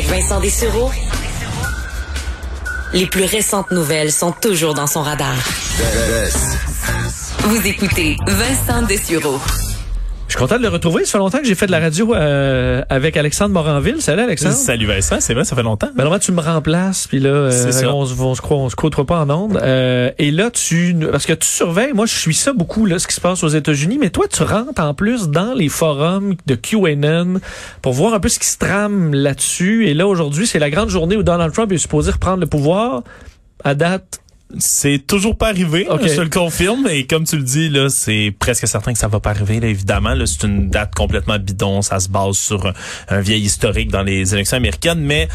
Avec Vincent Dessureau, les plus récentes nouvelles sont toujours dans son radar. Vous écoutez Vincent Dessureau. Je suis content de le retrouver. Ça fait longtemps que j'ai fait de la radio euh, avec Alexandre Moranville. Salut Alexandre. Salut Vincent, c'est vrai, ça fait longtemps. Ben, normalement, tu me remplaces, puis là, euh, on se croit, on se côtoie pas en ondes. Euh, et là, tu, parce que tu surveilles, moi, je suis ça beaucoup, là, ce qui se passe aux États-Unis, mais toi, tu rentres en plus dans les forums de QAnon pour voir un peu ce qui se trame là-dessus. Et là, aujourd'hui, c'est la grande journée où Donald Trump est supposé reprendre le pouvoir. À date, C'est toujours pas arrivé, je te le confirme. Et comme tu le dis, là, c'est presque certain que ça va pas arriver. Là, évidemment, là, c'est une date complètement bidon. Ça se base sur un, un vieil historique dans les élections américaines, mais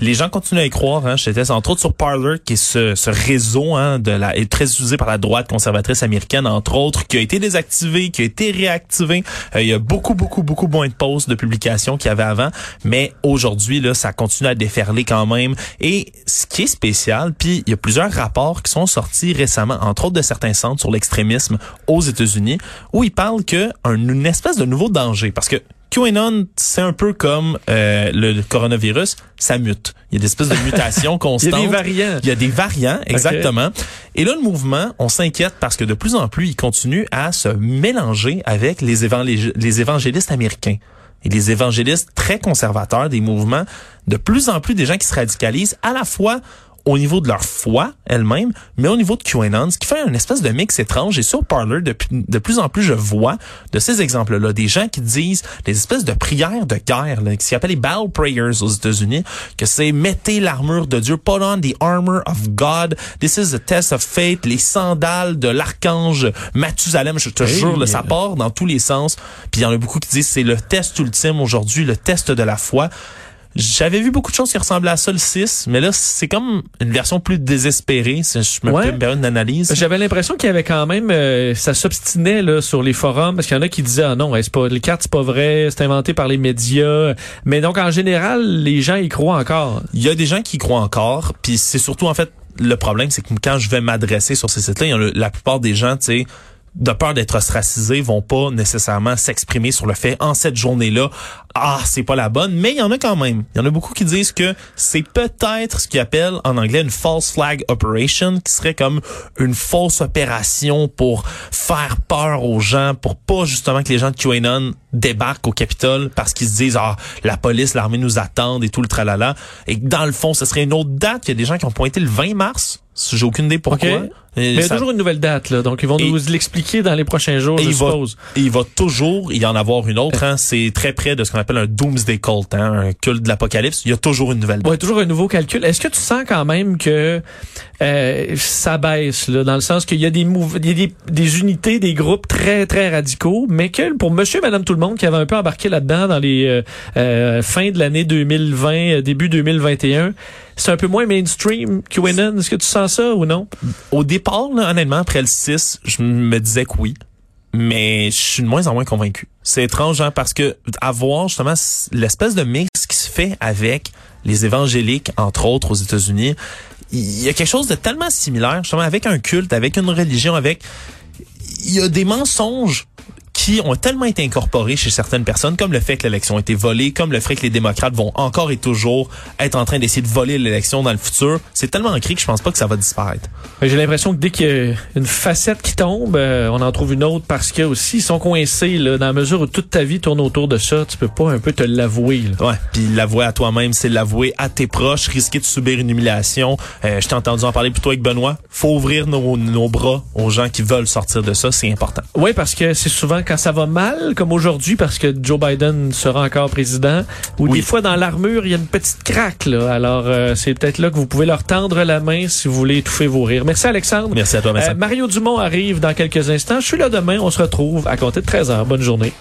les gens continuent à y croire. Hein. J'étais entre autres sur Parler, qui est ce, ce réseau hein, de la est très utilisé par la droite conservatrice américaine, entre autres, qui a été désactivé, qui a été réactivé. Euh, il y a beaucoup, beaucoup, beaucoup moins de posts de publications qu'il y avait avant, mais aujourd'hui là, ça continue à déferler quand même. Et ce qui est spécial, puis il y a plusieurs rapports qui sont sortis récemment, entre autres de certains centres sur l'extrémisme aux États-Unis, où ils parlent que un- une espèce de nouveau danger, parce que QAnon, c'est un peu comme euh, le coronavirus, ça mute. Il y a des espèces de mutations il y constantes. a des variants. Il y a des variants, exactement. Et là, le mouvement, on s'inquiète parce que de plus en plus, il continue à se mélanger avec les, évangé- les évangélistes américains. Et les évangélistes très conservateurs des mouvements, de plus en plus des gens qui se radicalisent à la fois au niveau de leur foi elle-même, mais au niveau de QAnon, ce qui fait une espèce de mix étrange. Et sur Parler, de, de plus en plus, je vois de ces exemples-là, des gens qui disent des espèces de prières de guerre, là, qui s'appellent les battle prayers aux États-Unis, que c'est mettez l'armure de Dieu, put on the armor of God, this is a test of faith, les sandales de l'archange Mathusalem, je te Hey. jure, là, ça part dans tous les sens. Puis il y en a beaucoup qui disent c'est le test ultime aujourd'hui, le test de la foi. J'avais vu beaucoup de choses qui ressemblaient à ça le 6, mais là, c'est comme une version plus désespérée, si je me Ouais. peux me une analyse. J'avais l'impression qu'il y avait quand même, euh, ça s'obstinait là sur les forums parce qu'il y en a qui disaient ah non, c'est pas les cartes c'est pas vrai, c'est inventé par les médias. Mais donc en général, les gens y croient encore. Il y a des gens qui y croient encore, puis c'est surtout en fait le problème, c'est que quand je vais m'adresser sur ces sites-là, la plupart des gens, tu sais, de peur d'être ostracisés, vont pas nécessairement s'exprimer sur le fait en cette journée-là, ah c'est pas la bonne, mais il y en a quand même. Il y en a beaucoup qui disent que c'est peut-être ce qu'ils appellent en anglais une false flag operation, qui serait comme une fausse opération pour faire peur aux gens, pour pas justement que les gens de QAnon débarquent au Capitole parce qu'ils se disent ah la police, l'armée nous attendent et tout le tralala. Et que dans le fond, ce serait une autre date. Il y a des gens qui ont pointé le 20 mars. J'ai aucune idée pourquoi. Mais il y a ça- toujours une nouvelle date là, donc ils vont Et- nous l'expliquer dans les prochains jours, et je il va, suppose. et il va toujours y en avoir une autre. Hein. C'est très près de ce qu'on appelle un doomsday cult, hein, un culte de l'apocalypse. Il y a toujours une nouvelle date. Ouais, toujours un nouveau calcul. Est-ce que tu sens quand même que euh, ça baisse là, dans le sens qu'il y a des il y a des, des unités, des groupes très très radicaux, mais que pour Monsieur, Madame, tout le monde qui avait un peu embarqué là-dedans dans les euh, euh, fin de l'année 2020, euh, début 2021, c'est un peu moins mainstream. QAnon, est-ce que tu sens ça ou non? Au départ, là, honnêtement, après le 6, je me disais que oui. Mais je suis de moins en moins convaincu. C'est étrange, hein, parce que avoir justement l'espèce de mix qui se fait avec les évangéliques, entre autres aux États-Unis, il y a quelque chose de tellement similaire, justement, avec un culte, avec une religion, avec... Il y a des mensonges qui ont tellement été incorporés chez certaines personnes, comme le fait que l'élection a été volée, comme le fait que les démocrates vont encore et toujours être en train d'essayer de voler l'élection dans le futur. C'est tellement ancré que je pense pas que ça va disparaître. J'ai l'impression que dès qu'il y a une facette qui tombe, euh, on en trouve une autre parce que aussi ils sont coincés là, dans la mesure où toute ta vie tourne autour de ça, tu peux pas un peu te l'avouer. Ouais, puis l'avouer à toi-même, c'est l'avouer à tes proches, risquer de subir une humiliation. Euh, je t'ai entendu en parler plutôt avec Benoît. Faut ouvrir nos, nos bras aux gens qui veulent sortir de ça, c'est important. Oui, parce que c'est souvent quand ça va mal, comme aujourd'hui, parce que Joe Biden sera encore président, ou Oui. des fois dans l'armure, il y a une petite craque. Là. Alors, euh, c'est peut-être là que vous pouvez leur tendre la main si vous voulez étouffer vos rires. Merci Alexandre. Merci à toi, Vincent. Euh, Mario Dumont arrive dans quelques instants. Je suis là demain. On se retrouve à compter de 13h. Bonne journée.